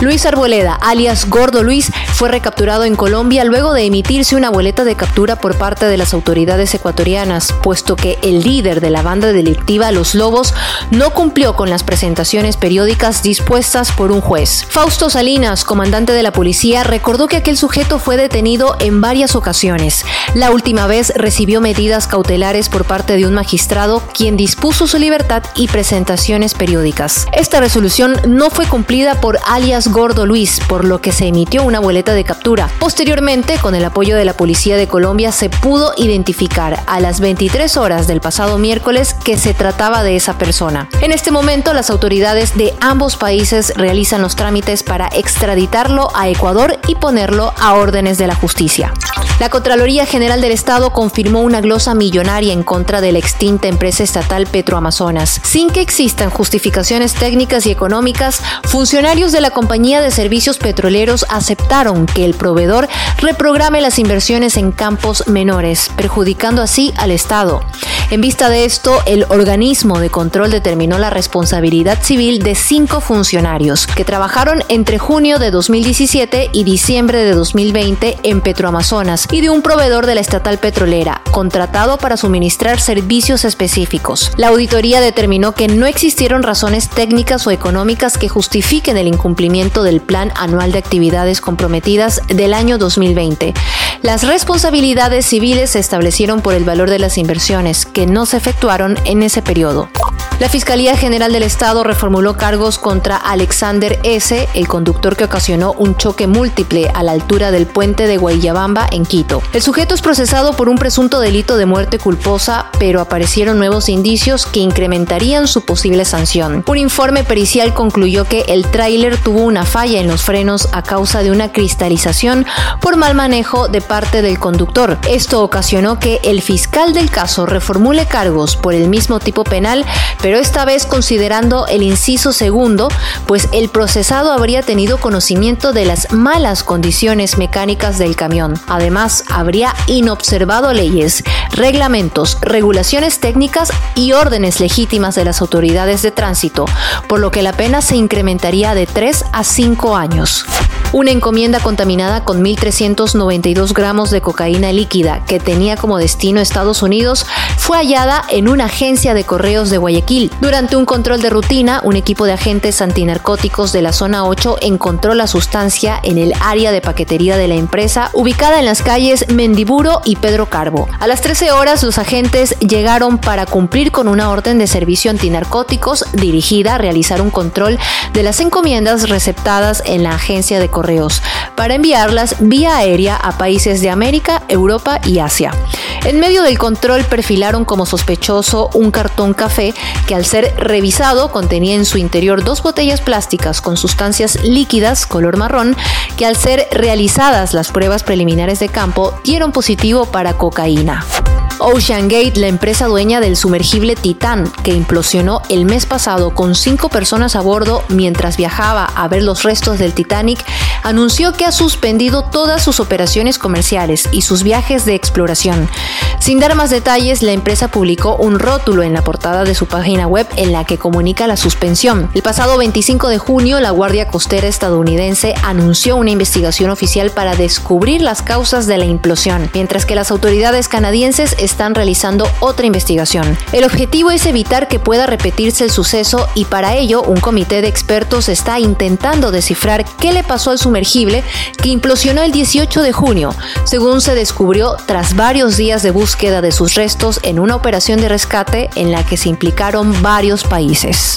Luis Arboleda, alias Gordo Luis, fue recapturado en Colombia luego de emitirse una boleta de captura por parte de las autoridades ecuatorianas, puesto que el líder de la banda delictiva Los Lobos no cumplió con las presentaciones periódicas dispuestas por un juez. Fausto Salinas, comandante de la policía, recordó que aquel sujeto fue detenido en varias ocasiones. La última vez recibió medidas cautelares por parte de un magistrado quien dispuso su libertad y presentaciones periódicas. Esta resolución no fue cumplida por alias Gordo Luis, por lo que se emitió una boleta de captura. Posteriormente, con el apoyo de la Policía de Colombia, se pudo identificar a las 23 horas del pasado miércoles que se trataba de esa persona. En este momento, las autoridades de ambos países realizan los trámites para extraditarlo a Ecuador y ponerlo a órdenes de la justicia. La Contraloría General del Estado confirmó una glosa millonaria en contra de la extinta empresa estatal Petroamazonas. Sin que existan justificaciones técnicas y económicas, funcionarios de la compañía de servicios petroleros aceptaron que el proveedor reprograme las inversiones en campos menores, perjudicando así al Estado. En vista de esto, el organismo de control determinó la responsabilidad civil de cinco funcionarios que trabajaron entre junio de 2017 y diciembre de 2020 en Petroamazonas y de un proveedor de la estatal petrolera, contratado para suministrar servicios específicos. La auditoría determinó que no existieron razones técnicas o económicas que justifiquen el incumplimiento del Plan Anual de Actividades Comprometidas del año 2020. Las responsabilidades civiles se establecieron por el valor de las inversiones, que no se efectuaron en ese periodo. La Fiscalía General del Estado reformuló cargos contra Alexander S., el conductor que ocasionó un choque múltiple a la altura del puente de Guayabamba en Quito. El sujeto es procesado por un presunto delito de muerte culposa, pero aparecieron nuevos indicios que incrementarían su posible sanción. Un informe pericial concluyó que el tráiler tuvo una falla en los frenos a causa de una cristalización por mal manejo de parte del conductor. Esto ocasionó que el fiscal del caso reformule cargos por el mismo tipo penal, pero esta vez considerando el inciso segundo, pues el procesado habría tenido conocimiento de las malas condiciones mecánicas del camión. Además, habría inobservado leyes, reglamentos, regulaciones técnicas y órdenes legítimas de las autoridades de tránsito, por lo que la pena se incrementaría de 3 a 5 años. Una encomienda contaminada con 1.392 gramos de cocaína líquida que tenía como destino Estados Unidos fue hallada en una agencia de correos de Guayaquil. Durante un control de rutina, un equipo de agentes antinarcóticos de la zona 8 encontró la sustancia en el área de paquetería de la empresa ubicada en las calles Mendiburo y Pedro Carbo. A las 13 horas los agentes llegaron para cumplir con una orden de servicio antinarcóticos dirigida a realizar un control de las encomiendas receptadas en la agencia de correos para enviarlas vía aérea a países de América, Europa y Asia. En medio del control perfilaron como sospechoso un cartón café que al ser revisado contenía en su interior dos botellas plásticas con sustancias líquidas color marrón que al ser realizadas las pruebas preliminares de campo dieron positivo para cocaína. Ocean Gate, la empresa dueña del sumergible Titán, que implosionó el mes pasado con cinco personas a bordo mientras viajaba a ver los restos del Titanic, anunció que ha suspendido todas sus operaciones comerciales y sus viajes de exploración. Sin dar más detalles, la empresa publicó un rótulo en la portada de su página web en la que comunica la suspensión. El pasado 25 de junio, la Guardia Costera estadounidense anunció una investigación oficial para descubrir las causas de la implosión, mientras que las autoridades canadienses están realizando otra investigación. El objetivo es evitar que pueda repetirse el suceso y para ello un comité de expertos está intentando descifrar qué le pasó al sumergible que implosionó el 18 de junio, según se descubrió tras varios días de búsqueda de sus restos en una operación de rescate en la que se implicaron varios países.